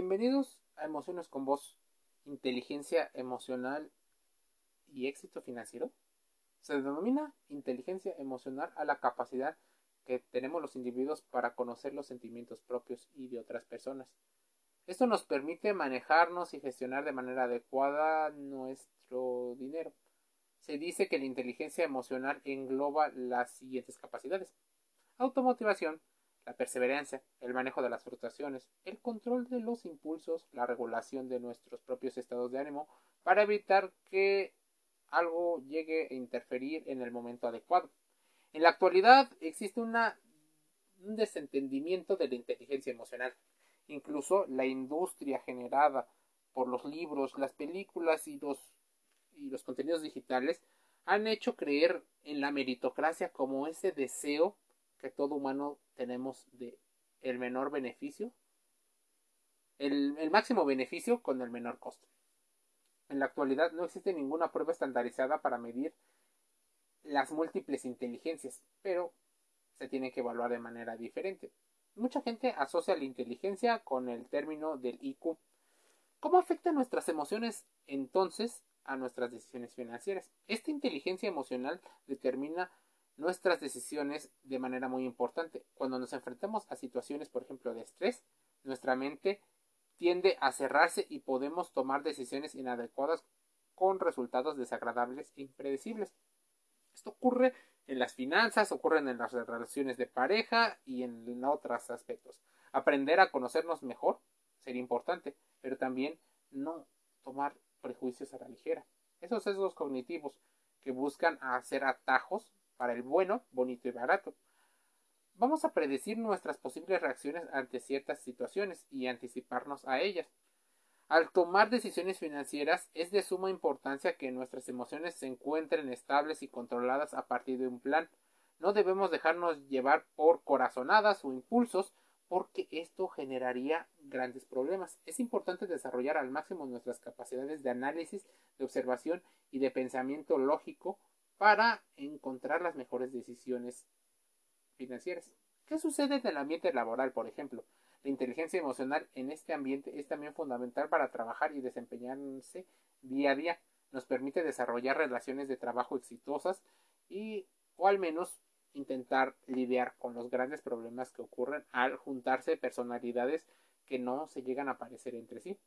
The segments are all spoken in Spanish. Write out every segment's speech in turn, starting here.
Bienvenidos a Emociones con Voz, inteligencia emocional y éxito financiero. Se denomina inteligencia emocional a la capacidad que tenemos los individuos para conocer los sentimientos propios y de otras personas. Esto nos permite manejarnos y gestionar de manera adecuada nuestro dinero. Se dice que la inteligencia emocional engloba las siguientes capacidades. Automotivación, la perseverancia, el manejo de las frustraciones, el control de los impulsos, la regulación de nuestros propios estados de ánimo para evitar que algo llegue a interferir en el momento adecuado. En la actualidad existe una, un desentendimiento de la inteligencia emocional. Incluso la industria generada por los libros, las películas y los, y los contenidos digitales han hecho creer en la meritocracia como ese deseo que todo humano tenemos de el menor beneficio, el, el máximo beneficio con el menor costo. En la actualidad no existe ninguna prueba estandarizada para medir las múltiples inteligencias, pero se tiene que evaluar de manera diferente. Mucha gente asocia la inteligencia con el término del IQ. ¿Cómo afectan nuestras emociones entonces a nuestras decisiones financieras? Esta inteligencia emocional determina nuestras decisiones de manera muy importante. Cuando nos enfrentamos a situaciones, por ejemplo, de estrés, nuestra mente tiende a cerrarse y podemos tomar decisiones inadecuadas con resultados desagradables e impredecibles. Esto ocurre en las finanzas, ocurre en las relaciones de pareja y en otros aspectos. Aprender a conocernos mejor sería importante, pero también no tomar prejuicios a la ligera. Esos sesgos cognitivos que buscan hacer atajos para el bueno, bonito y barato. Vamos a predecir nuestras posibles reacciones ante ciertas situaciones y anticiparnos a ellas. Al tomar decisiones financieras es de suma importancia que nuestras emociones se encuentren estables y controladas a partir de un plan. No debemos dejarnos llevar por corazonadas o impulsos porque esto generaría grandes problemas. Es importante desarrollar al máximo nuestras capacidades de análisis, de observación y de pensamiento lógico para encontrar las mejores decisiones financieras. ¿Qué sucede en el ambiente laboral, por ejemplo? La inteligencia emocional en este ambiente es también fundamental para trabajar y desempeñarse día a día. Nos permite desarrollar relaciones de trabajo exitosas y o al menos intentar lidiar con los grandes problemas que ocurren al juntarse personalidades que no se llegan a parecer entre sí.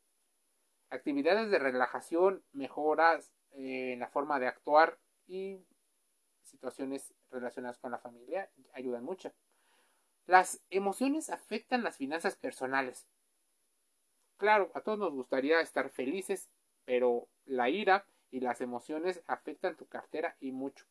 Actividades de relajación, mejoras eh, en la forma de actuar y situaciones relacionadas con la familia ayudan mucho. Las emociones afectan las finanzas personales. Claro, a todos nos gustaría estar felices, pero la ira y las emociones afectan tu cartera y mucho.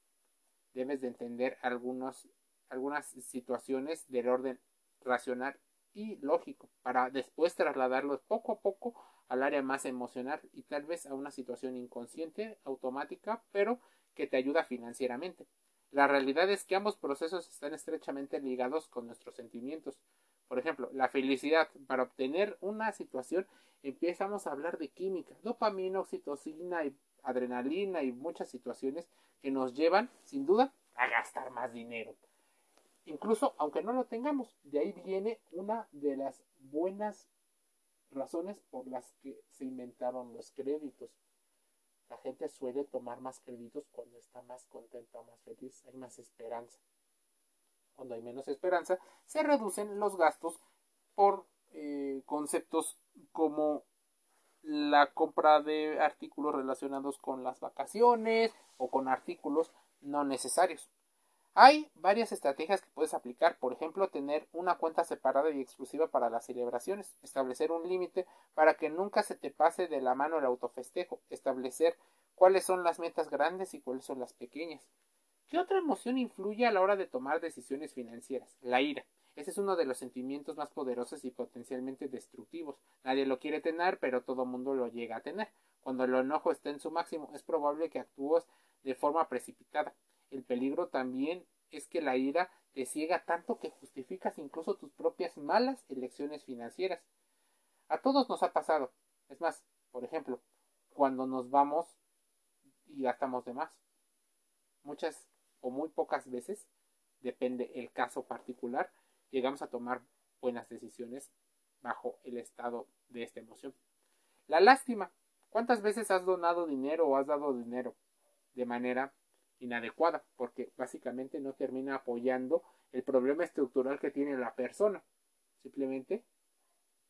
Debes de entender algunos, algunas situaciones del orden racional y lógico para después trasladarlos poco a poco al área más emocional y tal vez a una situación inconsciente, automática, pero que te ayuda financieramente. La realidad es que ambos procesos están estrechamente ligados con nuestros sentimientos. Por ejemplo, la felicidad. Para obtener una situación empezamos a hablar de química, dopamina, oxitocina y adrenalina y muchas situaciones que nos llevan, sin duda, a gastar más dinero. Incluso aunque no lo tengamos, de ahí viene una de las buenas razones por las que se inventaron los créditos. La gente suele tomar más créditos cuando está más contenta más feliz, hay más esperanza. Cuando hay menos esperanza, se reducen los gastos por eh, conceptos como la compra de artículos relacionados con las vacaciones o con artículos no necesarios. Hay varias estrategias que puedes aplicar, por ejemplo, tener una cuenta separada y exclusiva para las celebraciones, establecer un límite para que nunca se te pase de la mano el autofestejo, establecer cuáles son las metas grandes y cuáles son las pequeñas. ¿Qué otra emoción influye a la hora de tomar decisiones financieras? La ira. Ese es uno de los sentimientos más poderosos y potencialmente destructivos. Nadie lo quiere tener, pero todo mundo lo llega a tener. Cuando el enojo está en su máximo, es probable que actúes de forma precipitada. El peligro también es que la ira te ciega tanto que justificas incluso tus propias malas elecciones financieras. A todos nos ha pasado. Es más, por ejemplo, cuando nos vamos y gastamos de más. Muchas o muy pocas veces, depende el caso particular, llegamos a tomar buenas decisiones bajo el estado de esta emoción. La lástima. ¿Cuántas veces has donado dinero o has dado dinero de manera inadecuada? Porque básicamente no termina apoyando el problema estructural que tiene la persona. Simplemente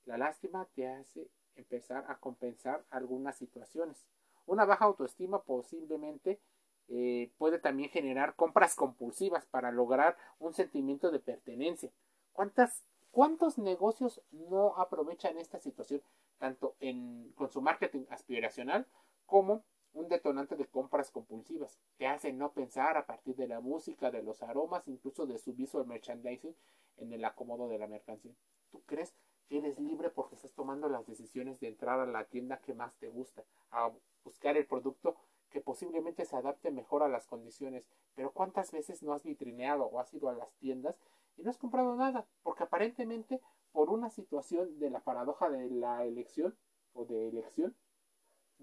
la lástima te hace empezar a compensar algunas situaciones. Una baja autoestima posiblemente eh, puede también generar compras compulsivas para lograr un sentimiento de pertenencia. ¿Cuántas, ¿Cuántos negocios no aprovechan esta situación tanto en, con su marketing aspiracional como un detonante de compras compulsivas? Te hace no pensar a partir de la música, de los aromas, incluso de su visual merchandising en el acomodo de la mercancía. ¿Tú crees que eres libre porque estás tomando las decisiones de entrar a la tienda que más te gusta, a buscar el producto que posiblemente se adapte mejor a las condiciones. Pero ¿cuántas veces no has vitrineado o has ido a las tiendas y no has comprado nada? Porque aparentemente por una situación de la paradoja de la elección o de elección,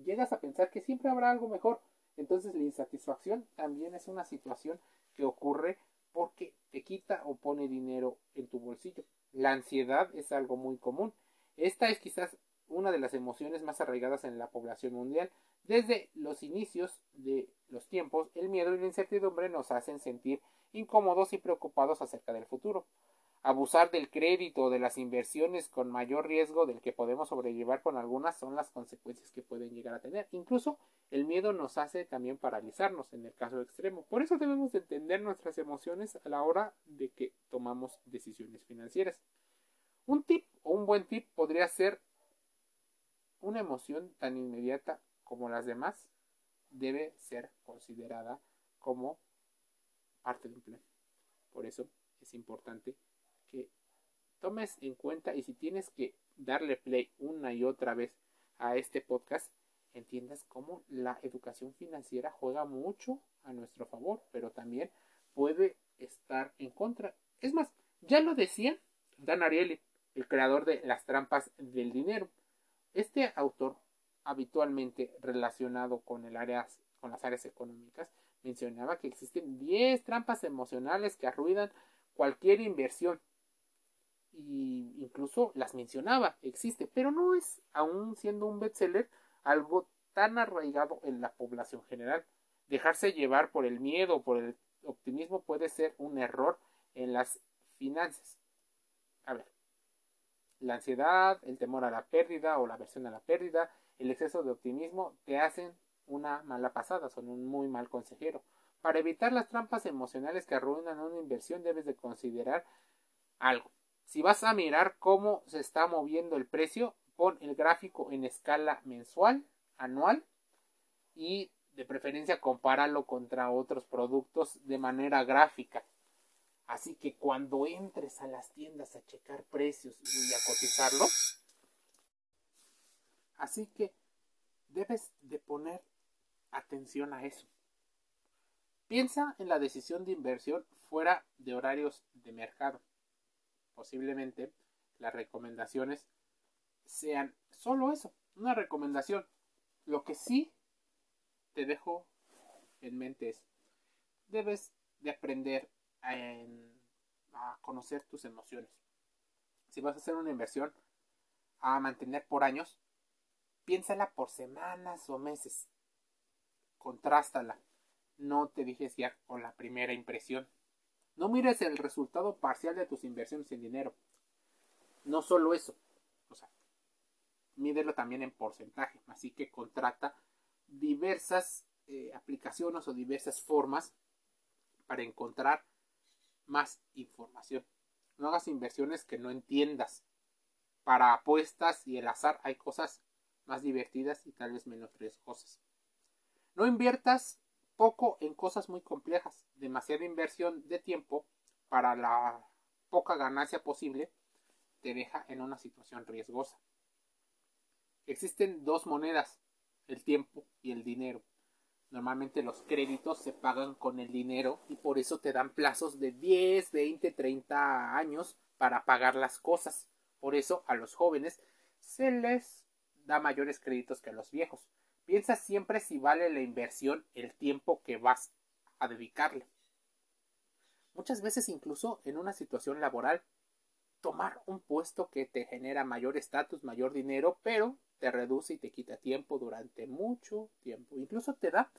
llegas a pensar que siempre habrá algo mejor. Entonces la insatisfacción también es una situación que ocurre porque te quita o pone dinero en tu bolsillo. La ansiedad es algo muy común. Esta es quizás una de las emociones más arraigadas en la población mundial. Desde los inicios de los tiempos, el miedo y la incertidumbre nos hacen sentir incómodos y preocupados acerca del futuro. Abusar del crédito o de las inversiones con mayor riesgo del que podemos sobrellevar con algunas son las consecuencias que pueden llegar a tener. Incluso el miedo nos hace también paralizarnos en el caso extremo. Por eso debemos entender nuestras emociones a la hora de que tomamos decisiones financieras. Un tip o un buen tip podría ser una emoción tan inmediata como las demás debe ser considerada como parte de un plan. Por eso es importante que tomes en cuenta y si tienes que darle play una y otra vez a este podcast, entiendas cómo la educación financiera juega mucho a nuestro favor, pero también puede estar en contra. Es más, ya lo decía Dan Ariely, el creador de Las trampas del dinero. Este autor, habitualmente relacionado con, el con las áreas económicas, mencionaba que existen 10 trampas emocionales que arruinan cualquier inversión y incluso las mencionaba, existe, pero no es, aún siendo un bestseller, algo tan arraigado en la población general. Dejarse llevar por el miedo, o por el optimismo puede ser un error en las finanzas. A ver, la ansiedad, el temor a la pérdida o la aversión a la pérdida, el exceso de optimismo te hacen una mala pasada, son un muy mal consejero. Para evitar las trampas emocionales que arruinan una inversión debes de considerar algo. Si vas a mirar cómo se está moviendo el precio, pon el gráfico en escala mensual, anual y de preferencia compáralo contra otros productos de manera gráfica. Así que cuando entres a las tiendas a checar precios y a cotizarlo, así que debes de poner atención a eso. Piensa en la decisión de inversión fuera de horarios de mercado posiblemente las recomendaciones sean solo eso, una recomendación. Lo que sí te dejo en mente es, debes de aprender a, a conocer tus emociones. Si vas a hacer una inversión a mantener por años, piénsala por semanas o meses. Contrástala. No te dejes ya con la primera impresión. No mires el resultado parcial de tus inversiones en dinero. No solo eso, o sea, mídelo también en porcentaje. Así que contrata diversas eh, aplicaciones o diversas formas para encontrar más información. No hagas inversiones que no entiendas. Para apuestas y el azar hay cosas más divertidas y tal vez menos riesgosas. No inviertas poco en cosas muy complejas, demasiada inversión de tiempo para la poca ganancia posible te deja en una situación riesgosa. Existen dos monedas, el tiempo y el dinero. Normalmente los créditos se pagan con el dinero y por eso te dan plazos de 10, 20, 30 años para pagar las cosas. Por eso a los jóvenes se les da mayores créditos que a los viejos. Piensa siempre si vale la inversión el tiempo que vas a dedicarle. Muchas veces incluso en una situación laboral tomar un puesto que te genera mayor estatus, mayor dinero, pero te reduce y te quita tiempo durante mucho tiempo. Incluso te da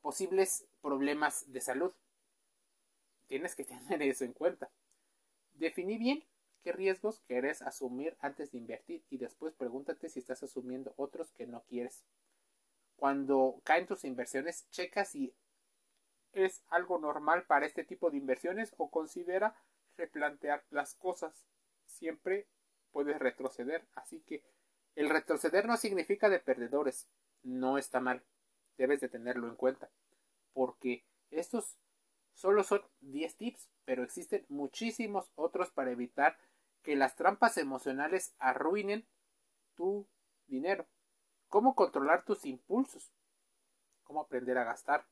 posibles problemas de salud. Tienes que tener eso en cuenta. Definí bien qué riesgos quieres asumir antes de invertir y después pregúntate si estás asumiendo otros que no quieres. Cuando caen tus inversiones, checa si es algo normal para este tipo de inversiones o considera replantear las cosas. Siempre puedes retroceder, así que el retroceder no significa de perdedores, no está mal, debes de tenerlo en cuenta, porque estos solo son 10 tips, pero existen muchísimos otros para evitar que las trampas emocionales arruinen tu dinero. Cómo controlar tus impulsos. Cómo aprender a gastar.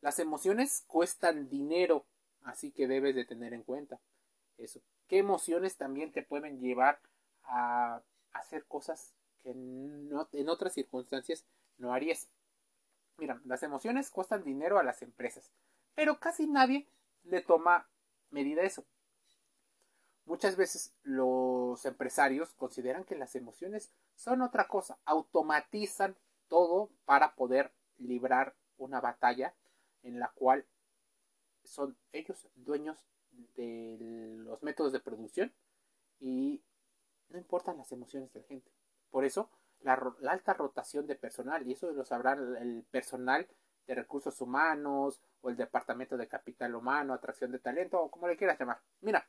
Las emociones cuestan dinero, así que debes de tener en cuenta eso. ¿Qué emociones también te pueden llevar a hacer cosas que en otras circunstancias no harías? Mira, las emociones cuestan dinero a las empresas, pero casi nadie le toma medida a eso. Muchas veces los empresarios consideran que las emociones son otra cosa, automatizan todo para poder librar una batalla en la cual son ellos dueños de los métodos de producción y no importan las emociones de la gente. Por eso, la, alta rotación de personal, y eso lo sabrá el personal de recursos humanos o el departamento de capital humano, atracción de talento o como le quieras llamar. Mira,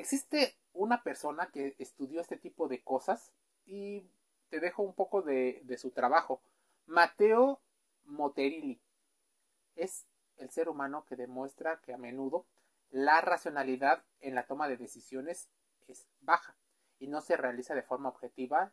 existe una persona que estudió este tipo de cosas y te dejo un poco de, su trabajo. Mateo Moterilli es el ser humano que demuestra que a menudo la racionalidad en la toma de decisiones es baja y no se realiza de forma objetiva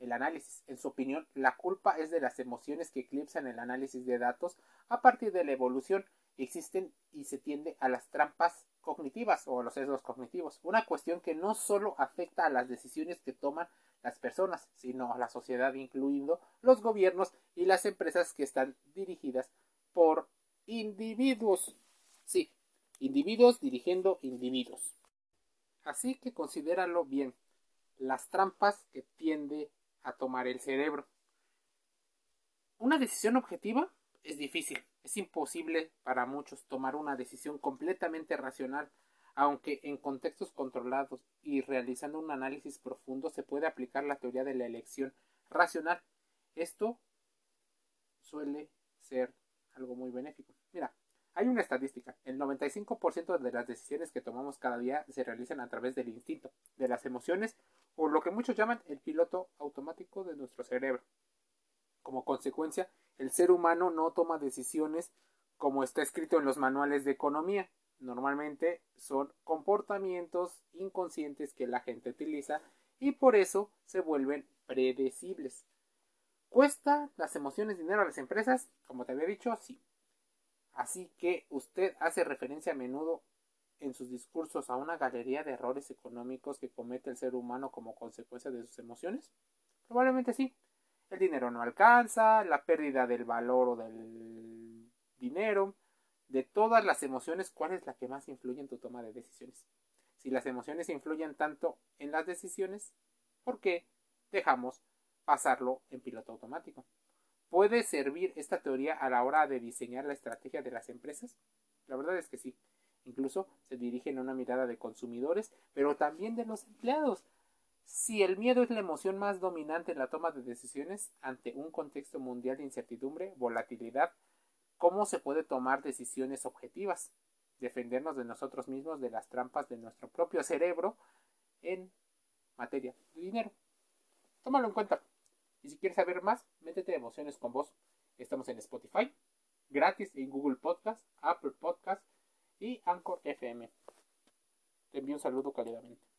el análisis. En su opinión, la culpa es de las emociones que eclipsan el análisis de datos a partir de la evolución. Existen y se tiende a las trampas cognitivas o los sesgos cognitivos. Una cuestión que no solo afecta a las decisiones que toman las personas, sino a la sociedad, incluyendo los gobiernos y las empresas que están dirigidas por individuos. Sí, individuos dirigiendo individuos. Así que considéralo bien, las trampas que tiende a tomar el cerebro. Una decisión objetiva es difícil, es imposible para muchos tomar una decisión completamente racional, aunque en contextos controlados y realizando un análisis profundo se puede aplicar la teoría de la elección racional. Esto suele ser algo muy benéfico. Mira, hay una estadística. El 95% de las decisiones que tomamos cada día se realizan a través del instinto, de las emociones o lo que muchos llaman el piloto automático de nuestro cerebro. Como consecuencia, el ser humano no toma decisiones como está escrito en los manuales de economía. Normalmente son comportamientos inconscientes que la gente utiliza y por eso se vuelven predecibles. ¿Cuesta las emociones dinero a las empresas? Como te había dicho, sí. Así que usted hace referencia a menudo en sus discursos a una galería de errores económicos que comete el ser humano como consecuencia de sus emociones? Probablemente sí. El dinero no alcanza, la pérdida del valor o del dinero, de todas las emociones, ¿cuál es la que más influye en tu toma de decisiones? Si las emociones influyen tanto en las decisiones, ¿por qué dejamos pasarlo en piloto automático? ¿Puede servir esta teoría a la hora de diseñar la estrategia de las empresas? La verdad es que sí. Incluso se dirigen a una mirada de consumidores, pero también de los empleados. Si el miedo es la emoción más dominante en la toma de decisiones ante un contexto mundial de incertidumbre, volatilidad, ¿cómo se puede tomar decisiones objetivas? Defendernos de nosotros mismos de las trampas de nuestro propio cerebro en materia de dinero. Tómalo en cuenta. Y si quieres saber más, métete a Emociones con Voz. Estamos en Spotify, gratis en Google Podcast, Apple Podcast y Anchor FM. Te envío un saludo cálidamente.